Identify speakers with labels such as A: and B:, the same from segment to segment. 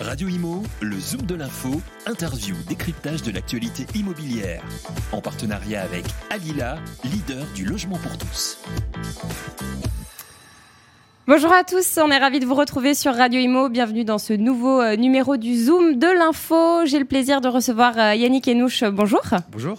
A: Radio Imo, le Zoom de l'info, interview, décryptage de l'actualité immobilière. En partenariat avec Alila, leader du logement pour tous.
B: Bonjour à tous, on est ravis de vous retrouver sur Radio Imo. Bienvenue dans ce nouveau euh, numéro du Zoom de l'info. J'ai le plaisir de recevoir euh, Yannick Enouche. Bonjour.
C: Bonjour.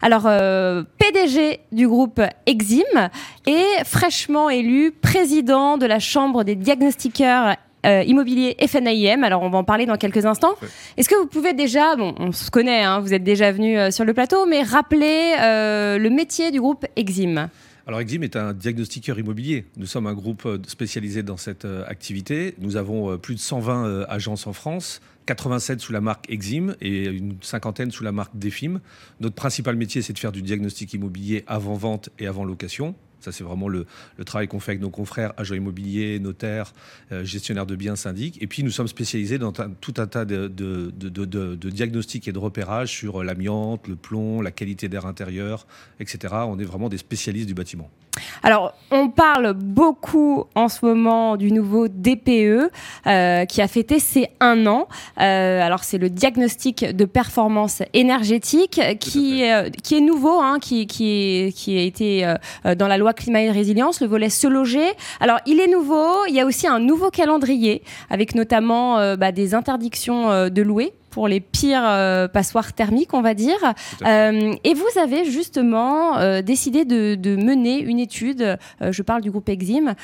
B: Alors, euh, PDG du groupe Exim et fraîchement élu président de la Chambre des diagnostiqueurs euh, immobilier FNAIM. Alors, on va en parler dans quelques instants. Est-ce que vous pouvez déjà, bon, on se connaît, hein, vous êtes déjà venu euh, sur le plateau, mais rappeler euh, le métier du groupe Exim?
C: Alors Exim est un diagnostiqueur immobilier. Nous sommes un groupe spécialisé dans cette activité. Nous avons plus de 120 agences en France, 87 sous la marque Exim et une cinquantaine sous la marque Defim. Notre principal métier, c'est de faire du diagnostic immobilier avant vente et avant location. Ça, c'est vraiment le, travail qu'on fait avec nos confrères, agents immobiliers, notaires, euh, gestionnaires de biens, syndics. Et puis, nous sommes spécialisés dans tout un tas de, de diagnostics et de repérages sur l'amiante, le plomb, la qualité d'air intérieur, etc. On est vraiment des spécialistes du bâtiment.
B: Alors, on parle beaucoup en ce moment du nouveau DPE euh, qui a fêté ses un an. Euh, alors, c'est le diagnostic de performance énergétique qui, euh, qui est nouveau, hein, qui, qui, qui a été dans la loi climat et résilience, le volet se loger. Alors, il est nouveau. Il y a aussi un nouveau calendrier avec notamment bah, des interdictions de louer pour les pires euh, passoires thermiques, on va dire. Euh, et vous avez justement euh, décidé de, mener une étude, je parle du groupe Exim,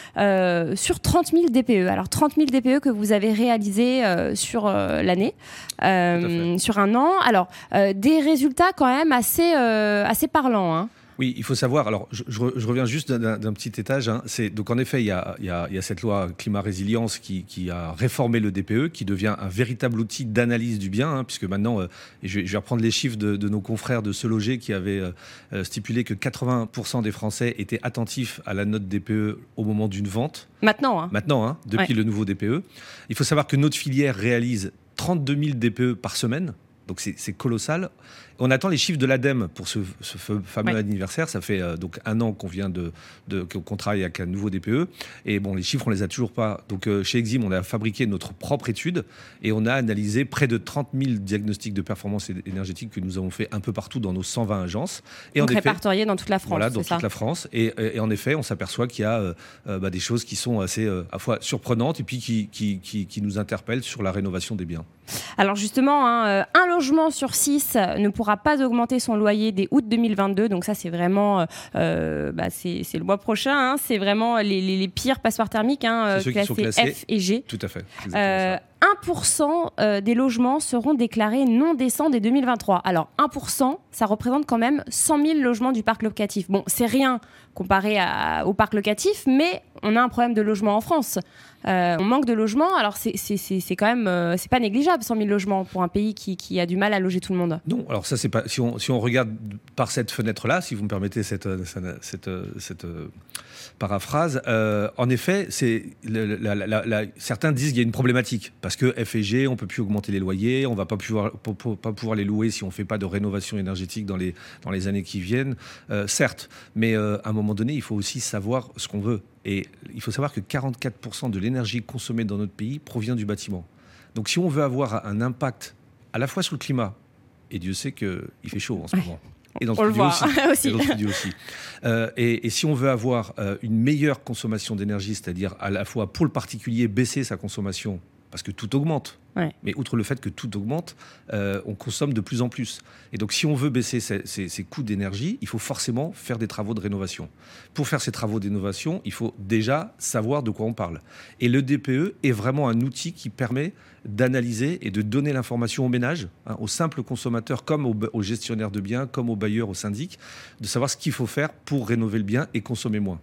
B: sur 30 000 DPE. Alors 30 000 DPE que vous avez réalisés sur l'année, sur un an. Alors des résultats quand même assez, assez parlants. Hein.
C: Oui, il faut savoir. Alors, je, reviens juste d'un petit étage. Hein. C'est donc en effet, il y, a, cette loi climat résilience qui, a réformé le DPE, qui devient un véritable outil d'analyse du bien, hein, puisque maintenant, euh, et je, vais reprendre les chiffres de, nos confrères de Se Loger qui avaient euh, euh, stipulé que 80% des Français étaient attentifs à la note DPE au moment d'une vente.
B: Maintenant. Hein.
C: Maintenant, hein, depuis le nouveau DPE. Il faut savoir que notre filière réalise 32 000 DPE par semaine. Donc c'est colossal. On attend les chiffres de l'ADEME pour ce, fameux anniversaire. Ça fait euh, donc un an qu'on vient de, qu'on travaille avec un nouveau DPE. Et bon, les chiffres, on les a toujours pas. Donc euh, chez Exim, on a fabriqué notre propre étude et on a analysé près de 30 000 diagnostics de performance énergétique que nous avons fait un peu partout dans nos 120 agences.
B: Et donc répertoriés dans toute la France.
C: Voilà, dans toute la France. Et, en effet, on s'aperçoit qu'il y a euh, bah, des choses qui sont assez à la fois surprenantes et puis qui, qui, qui, nous interpellent sur la rénovation des biens.
B: Alors justement, hein, un logement sur six ne pourra pas augmenter son loyer dès août 2022. Donc ça, c'est vraiment, euh, euh, bah, c'est le mois prochain. Hein. c'est vraiment les, pires passoires thermiques, hein, classés, F et G.
C: Tout à fait.
B: 1% euh, des logements seront déclarés non décents dès 2023. Alors 1%, ça représente quand même 100 000 logements du parc locatif. Bon, c'est rien comparé au parc locatif, mais on a un problème de logement en France. Euh, on manque de logements, alors c'est quand même euh, c'est pas négligeable 100 000 logements pour un pays qui, a du mal à loger tout le monde.
C: Non, alors ça c'est pas si on, si on regarde par cette fenêtre là, si vous me permettez cette cette, cette, paraphrase, en effet c'est certains disent qu'il y a une problématique parce que F et G, on peut plus augmenter les loyers, on va pas pouvoir, pas pouvoir les louer si on fait pas de rénovation énergétique dans les, dans les années qui viennent. Euh, certes, mais euh, à un moment donné, il faut aussi savoir ce qu'on veut. Et il faut savoir que 44% de l'énergie consommée dans notre pays provient du bâtiment. Donc si on veut avoir un impact à la fois sur le climat, et Dieu sait qu'il fait chaud en ce moment,
B: et dans le aussi.
C: aussi. Euh, et, si on veut avoir une meilleure consommation d'énergie, c'est-à-dire à la fois pour le particulier baisser sa consommation parce que tout augmente. Mais outre le fait que tout augmente, euh, on consomme de plus en plus. Et donc, si on veut baisser ces, coûts d'énergie, il faut forcément faire des travaux de rénovation. Pour faire ces travaux d'innovation, il faut déjà savoir de quoi on parle. Et le DPE est vraiment un outil qui permet d'analyser et de donner l'information aux ménages, hein, aux simples consommateurs, comme aux, gestionnaires de biens, comme aux bailleurs, aux syndics, de savoir ce qu'il faut faire pour rénover le bien et consommer moins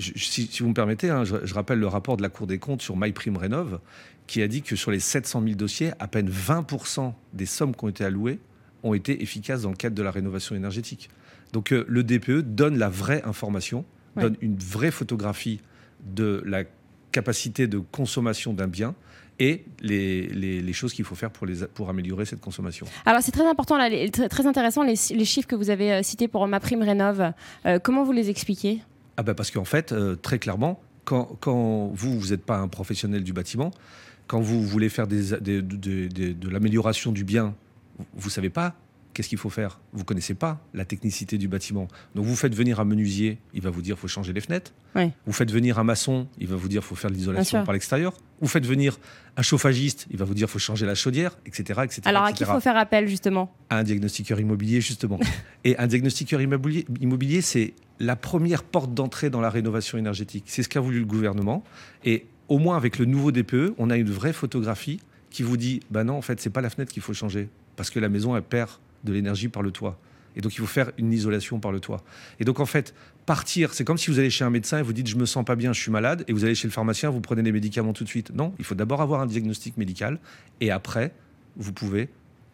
C: si, vous me permettez, hein, je, rappelle le rapport de la Cour des comptes sur MyPrimeRénov, qui a dit que sur les 700 000 dossiers, à peine 20% des sommes qui ont été allouées ont été efficaces dans le cadre de la rénovation énergétique. Donc euh, le DPE donne la vraie information, donne une vraie photographie de la capacité de consommation d'un bien et les, choses qu'il faut faire pour, les, pour améliorer cette consommation.
B: Alors c'est très important, là, très intéressant les, chiffres que vous avez euh, cités pour ma prime rénov. Euh, comment vous les expliquez?
C: Ah ben parce qu'en fait, euh, très clairement, quand, quand, vous, vous n'êtes pas un professionnel du bâtiment, quand vous voulez faire de l'amélioration du bien, vous ne savez pas qu'est-ce qu'il faut faire? Vous connaissez pas la technicité du bâtiment. Donc vous faites venir un menuisier, il va vous dire faut changer les fenêtres. Vous faites venir un maçon, il va vous dire faut faire de l'isolation par l'extérieur. Vous faites venir un chauffagiste, il va vous dire faut changer la chaudière, etc. etc.
B: Alors à qui faut faire appel justement?
C: À un diagnostiqueur immobilier justement. Et un diagnostiqueur immobilier, immobilier c'est la première porte d'entrée dans la rénovation énergétique. C'est ce qu'a voulu le gouvernement. Et au moins avec le nouveau DPE, on a une vraie photographie qui vous dit bah non en fait c'est pas la fenêtre qu'il faut changer parce que la maison elle perd de l'énergie par le toit. Et donc, il faut faire une isolation par le toit. Et donc, en fait, partir, c'est comme si vous allez chez un médecin et vous dites je me sens pas bien, je suis malade, et vous allez chez le pharmacien, vous prenez des médicaments tout de suite. Non, il faut d'abord avoir un diagnostic médical, et après, vous pouvez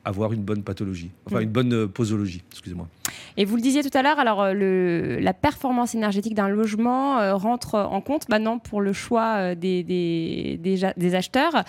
C: avoir une bonne pathologie, enfin mm. une bonne euh, posologie, excusez-moi.
B: Et vous le disiez tout à l'heure, alors euh, le, la performance énergétique d'un logement euh, rentre en compte maintenant pour le choix des, des, des, acheteurs,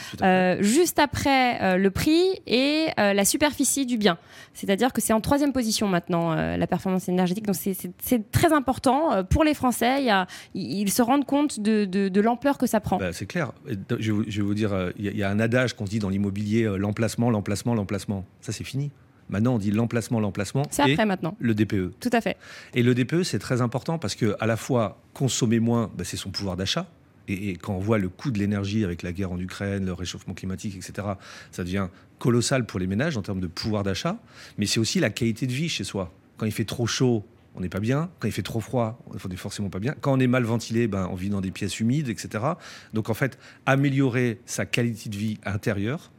B: juste après le prix et la superficie du bien. C'est-à-dire que c'est en troisième position maintenant la performance énergétique. Donc c'est très important pour les Français. Il ils se rendent compte de, de, l'ampleur que ça prend.
C: Bah, c'est clair. Je vais, vous, dire, il y, a un adage qu'on dit dans l'immobilier l'emplacement, l'emplacement, l'emplacement. Ça, c'est fini. Maintenant, on dit l'emplacement, l'emplacement.
B: C'est après maintenant.
C: Le DPE.
B: Tout à fait.
C: Et le DPE, c'est très important parce que à la fois consommer moins, bah, c'est son pouvoir d'achat. Et, quand on voit le coût de l'énergie avec la guerre en Ukraine, le réchauffement climatique, etc., ça devient colossal pour les ménages en termes de pouvoir d'achat. Mais c'est aussi la qualité de vie chez soi. Quand il fait trop chaud, on n'est pas bien. Quand il fait trop froid, on n'est forcément pas bien. Quand on est mal ventilé, ben, on vit dans des pièces humides, etc. Donc en fait, améliorer sa qualité de vie intérieure,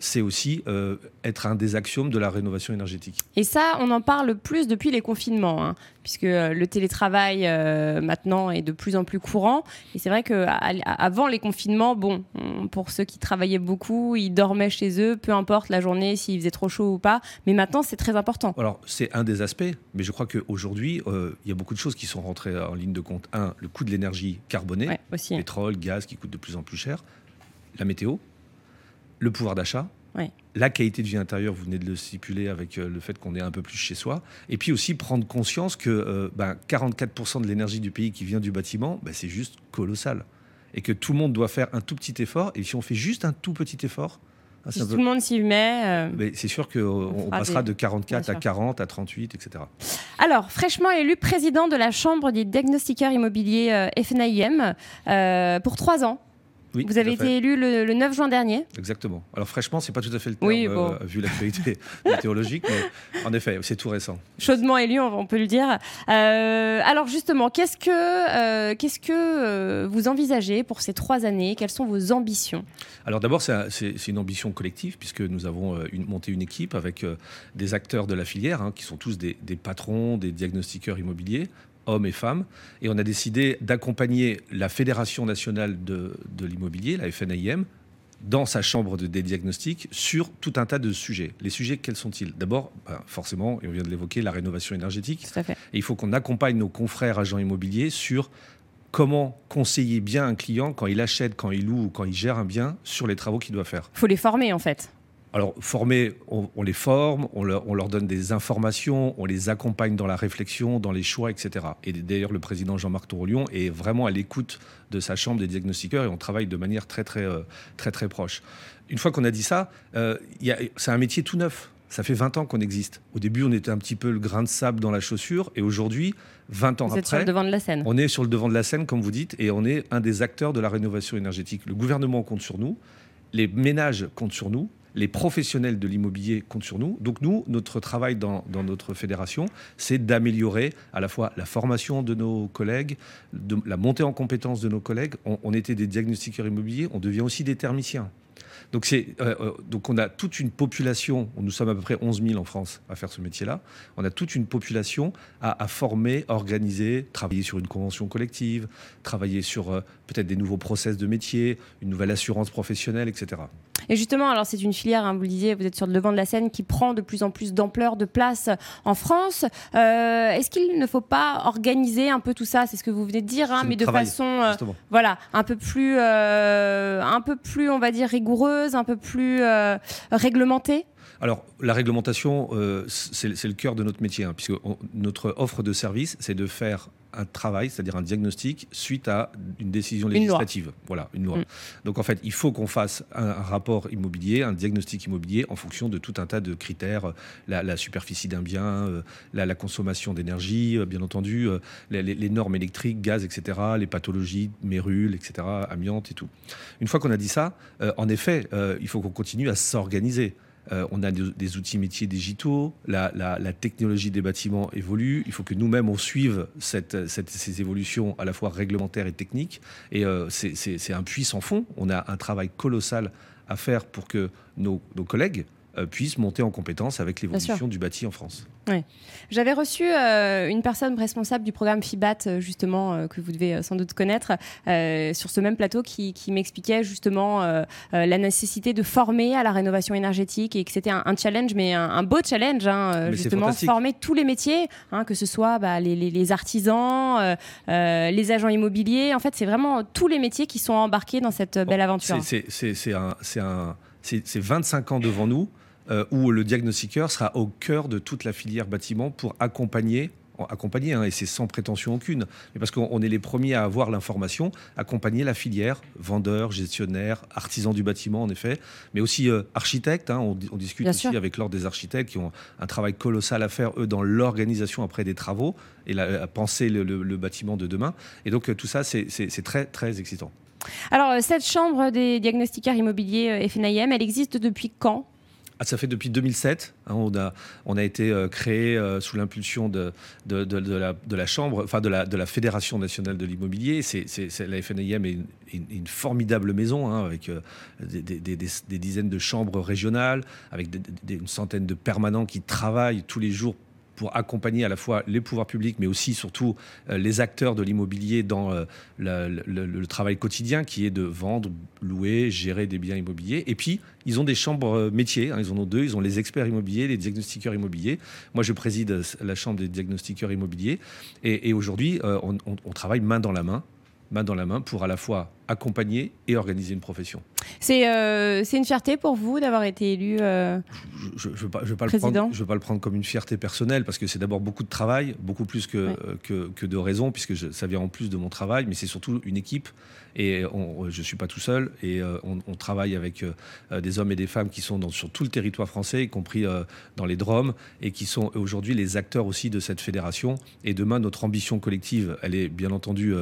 C: c'est aussi euh, être un des axiomes de la rénovation énergétique.
B: Et ça, on en parle plus depuis les confinements, hein, puisque euh, le télétravail euh, maintenant est de plus en plus courant. Et c'est vrai qu'avant les confinements, bon, pour ceux qui travaillaient beaucoup, ils dormaient chez eux, peu importe la journée, s'il faisait trop chaud ou pas. Mais maintenant, c'est très important.
C: Alors, c'est un des aspects, mais je crois qu'aujourd'hui, il y a beaucoup de choses qui sont rentrées en ligne de compte. Un, le coût de l'énergie carbonée, pétrole, gaz qui coûte de plus en plus cher, la météo le pouvoir d'achat, la qualité de vie intérieure, vous venez de le stipuler avec euh, le fait qu'on est un peu plus chez soi, et puis aussi prendre conscience que 44% euh, ben, de l'énergie du pays qui vient du bâtiment, ben, c'est juste colossal. Et que tout le monde doit faire un tout petit effort, et si on fait juste un tout petit effort,
B: si tout le monde s'y met.
C: Euh, c'est sûr qu'on passera de 44 à 40, à 38, etc.
B: Alors, fraîchement élu président de la Chambre des diagnostiqueurs immobiliers FNIM pour trois ans. Vous avez été élu le, 9 juin dernier.
C: Exactement. Alors fraîchement, c'est pas tout à fait le terme euh, vu l'actualité météorologique, mais en effet, c'est tout récent.
B: Chaudement élu, on peut le dire. Euh, alors justement, qu'est-ce que, euh, qu'est-ce que vous envisagez pour ces trois années? Quelles sont vos ambitions?
C: Alors d'abord, c'est une ambition collective puisque nous avons monté une équipe avec des acteurs de la filière hein, qui sont tous des, des patrons, des diagnostiqueurs immobiliers, hommes et femmes. Et on a décidé d'accompagner la Fédération nationale de, l'immobilier, la FNIM, dans sa chambre de, des diagnostics sur tout un tas de sujets. Les sujets, quels sont-ils? D'abord, ben, forcément, et on vient de l'évoquer, la rénovation énergétique.
B: Tout à fait.
C: Et il faut qu'on accompagne nos confrères agents immobiliers sur comment conseiller bien un client quand il achète, quand il loue ou quand il gère un bien sur les travaux qu'il doit faire.
B: Il faut les former en fait.
C: Alors, former, on, les forme, on leur, donne des informations, on les accompagne dans la réflexion, dans les choix, etc. Et d'ailleurs, le président Jean-Marc Tourolion est vraiment à l'écoute de sa chambre des diagnostiqueurs et on travaille de manière très, très, euh, très, très, proche. Une fois qu'on a dit ça, euh, c'est un métier tout neuf. Ça fait 20 ans qu'on existe. Au début, on était un petit peu le grain de sable dans la chaussure, et aujourd'hui, 20 ans
B: vous
C: après,
B: êtes sur le devant de la scène.
C: on est sur le devant de la scène, comme vous dites, et on est un des acteurs de la rénovation énergétique. Le gouvernement compte sur nous, les ménages comptent sur nous, les professionnels de l'immobilier comptent sur nous. Donc nous, notre travail dans, notre fédération, c'est d'améliorer à la fois la formation de nos collègues, la montée en compétences de nos collègues. On, était des diagnostiqueurs immobiliers, on devient aussi des thermiciens. Donc, c'est, euh, euh, donc on a toute une population, nous sommes à peu près 11 000 en France à faire ce métier-là, on a toute une population à, former, organiser, travailler sur une convention collective, travailler sur euh, peut-être des nouveaux process de métier, une nouvelle assurance professionnelle, etc.
B: Et justement, alors c'est une filière, hein, vous le disiez, vous êtes sur le devant de la scène qui prend de plus en plus d'ampleur, de place en France. Euh, est-ce qu'il ne faut pas organiser un peu tout ça? C'est ce que vous venez de dire, hein, mais de façon, voilà, un peu plus, un peu plus, on va dire rigoureuse, un peu plus réglementée.
C: Alors, la réglementation, c'est le cœur de notre métier, hein, puisque notre offre de service, c'est de faire un travail, c'est-à-dire un diagnostic, suite à une décision législative. Voilà, une loi. Mm. Donc en fait, il faut qu'on fasse un, rapport immobilier, un diagnostic immobilier en fonction de tout un tas de critères, la, superficie d'un bien, euh, la, consommation d'énergie, euh, bien entendu, euh, les, normes électriques, gaz, etc., les pathologies, mérules, etc., amiante et tout. Une fois qu'on a dit ça, en effet, il faut qu'on continue à s'organiser. Euh, on a des, outils métiers digitaux, la, technologie des bâtiments évolue, il faut que nous-mêmes on suive ces évolutions à la fois réglementaires et techniques. Et euh, c'est un puits sans fond, on a un travail colossal à faire pour que nos collègues euh, puissent monter en compétence avec l'évolution du bâti en France.
B: J'avais reçu euh, une personne responsable du programme FIBAT, euh, justement, que vous devez sans doute connaître, sur ce même plateau, qui, m'expliquait justement la nécessité de former à la rénovation énergétique et que c'était un, challenge, mais un, beau challenge, hein, justement, former tous les métiers, hein, que ce soit bah, les, artisans, les agents immobiliers. En fait, c'est vraiment tous les métiers qui sont embarqués dans cette belle aventure.
C: C'est 25 ans devant nous euh, où le diagnostiqueur sera au cœur de toute la filière bâtiment pour accompagner accompagner, hein, et c'est sans prétention aucune, mais parce qu'on est les premiers à avoir l'information, accompagner la filière, vendeurs, gestionnaires, artisans du bâtiment en effet, mais aussi euh, architectes. Hein, on, discute aussi avec l'ordre des architectes qui ont un travail colossal à faire, eux, dans l'organisation après des travaux et à penser le, bâtiment de demain. Et donc euh, tout ça, c'est très, très excitant.
B: Alors, cette chambre des diagnostiqueurs immobiliers FNIM, elle existe depuis quand?
C: Ah, ça fait depuis 2007. Hein, on, a, on a été euh, créé euh, sous l'impulsion de, la Fédération nationale de l'immobilier. C'est, la FNIM est une, formidable maison hein, avec euh, des, dizaines de chambres régionales, avec une centaine de permanents qui travaillent tous les jours pour accompagner à la fois les pouvoirs publics, mais aussi surtout euh, les acteurs de l'immobilier dans euh, le, travail quotidien qui est de vendre, louer, gérer des biens immobiliers. Et puis, ils ont des chambres euh, métiers, hein, ils en ont deux, ils ont les experts immobiliers, les diagnostiqueurs immobiliers. Moi, je préside la chambre des diagnostiqueurs immobiliers. Et, aujourd'hui, on travaille main dans la main main dans la main pour à la fois accompagner et organiser une profession.
B: C'est euh, une fierté pour vous d'avoir été élu euh,
C: Je ne veux, pas, je veux, pas le prendre, je veux pas le prendre comme une fierté personnelle parce que c'est d'abord beaucoup de travail, beaucoup plus que, que, que, de raison, puisque ça vient en plus de mon travail, mais c'est surtout une équipe et je ne suis pas tout seul et euh, on, travaille avec des hommes et des femmes qui sont dans, sur tout le territoire français, y compris dans les Drômes, et qui sont aujourd'hui les acteurs aussi de cette fédération. Et demain, notre ambition collective, elle est bien entendu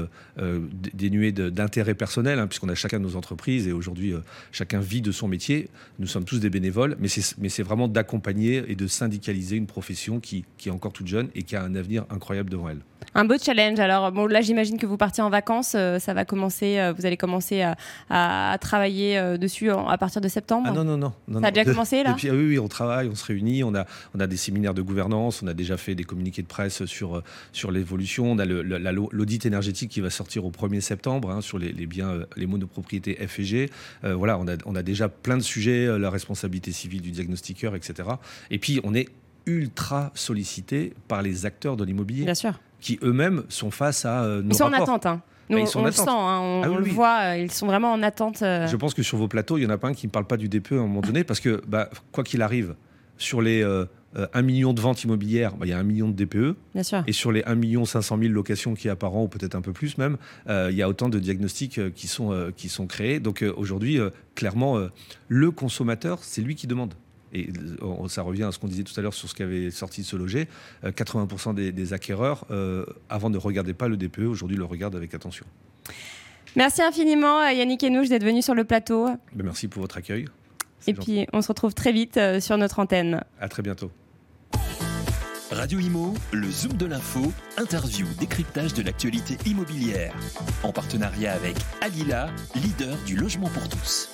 C: dénuée d'intérêt personnel, hein, puisqu'on a chacun nos entreprises et aujourd'hui euh, chacun vit de son métier. Nous sommes tous des bénévoles, mais c'est vraiment d'accompagner et de syndicaliser une profession qui, qui est encore toute jeune et qui a un avenir incroyable devant elle.
B: Un beau challenge. Alors bon, là j'imagine que vous partiez en vacances. Euh, ça va commencer. Euh, vous allez commencer à, travailler dessus à partir de septembre?
C: Ah non non non.
B: ça a déjà commencé là?
C: oui, oui, on travaille, on se réunit. On a on a des séminaires de gouvernance. On a déjà fait des communiqués de presse sur sur l'évolution. On a l'audit énergétique qui va sortir au 1er septembre hein, sur les, biens, les monopropriétés F et G. voilà, on a on a déjà plein de sujets, la responsabilité civile du diagnostiqueur, etc. Et puis on est ultra sollicité par les acteurs de l'immobilier.
B: Bien sûr
C: qui eux-mêmes sont face à euh, nos
B: Ils sont en attente. Hein. Nous, on le sent, hein, on, ah le voit, euh, ils sont vraiment en attente. Euh.
C: Je pense que sur vos plateaux, il y en a pas un qui ne parle pas du DPE à un moment donné, parce que bah, quoi qu'il arrive, sur les 1 million de ventes immobilières, bah, il y a 1 million de DPE.
B: Bien sûr.
C: Et sur les 1 million 500 000 locations qui y a par an, ou peut-être un peu plus même, il y a autant de diagnostics qui, sont, qui sont créés. Donc aujourd'hui, clairement, le consommateur, c'est lui qui demande et ça revient à ce qu'on disait tout à l'heure sur ce qui avait sorti de se loger, 80% des, acquéreurs, euh, avant ne regardaient pas le DPE, aujourd'hui le regardent avec attention.
B: Merci infiniment Yannick Enouche d'être venu sur le plateau.
C: Ben, merci pour votre accueil.
B: Et puis on se retrouve très vite euh, sur notre antenne.
C: À très bientôt.
A: Radio Imo, le Zoom de l'info, interview, décryptage de l'actualité immobilière. En partenariat avec Alila, leader du logement pour tous.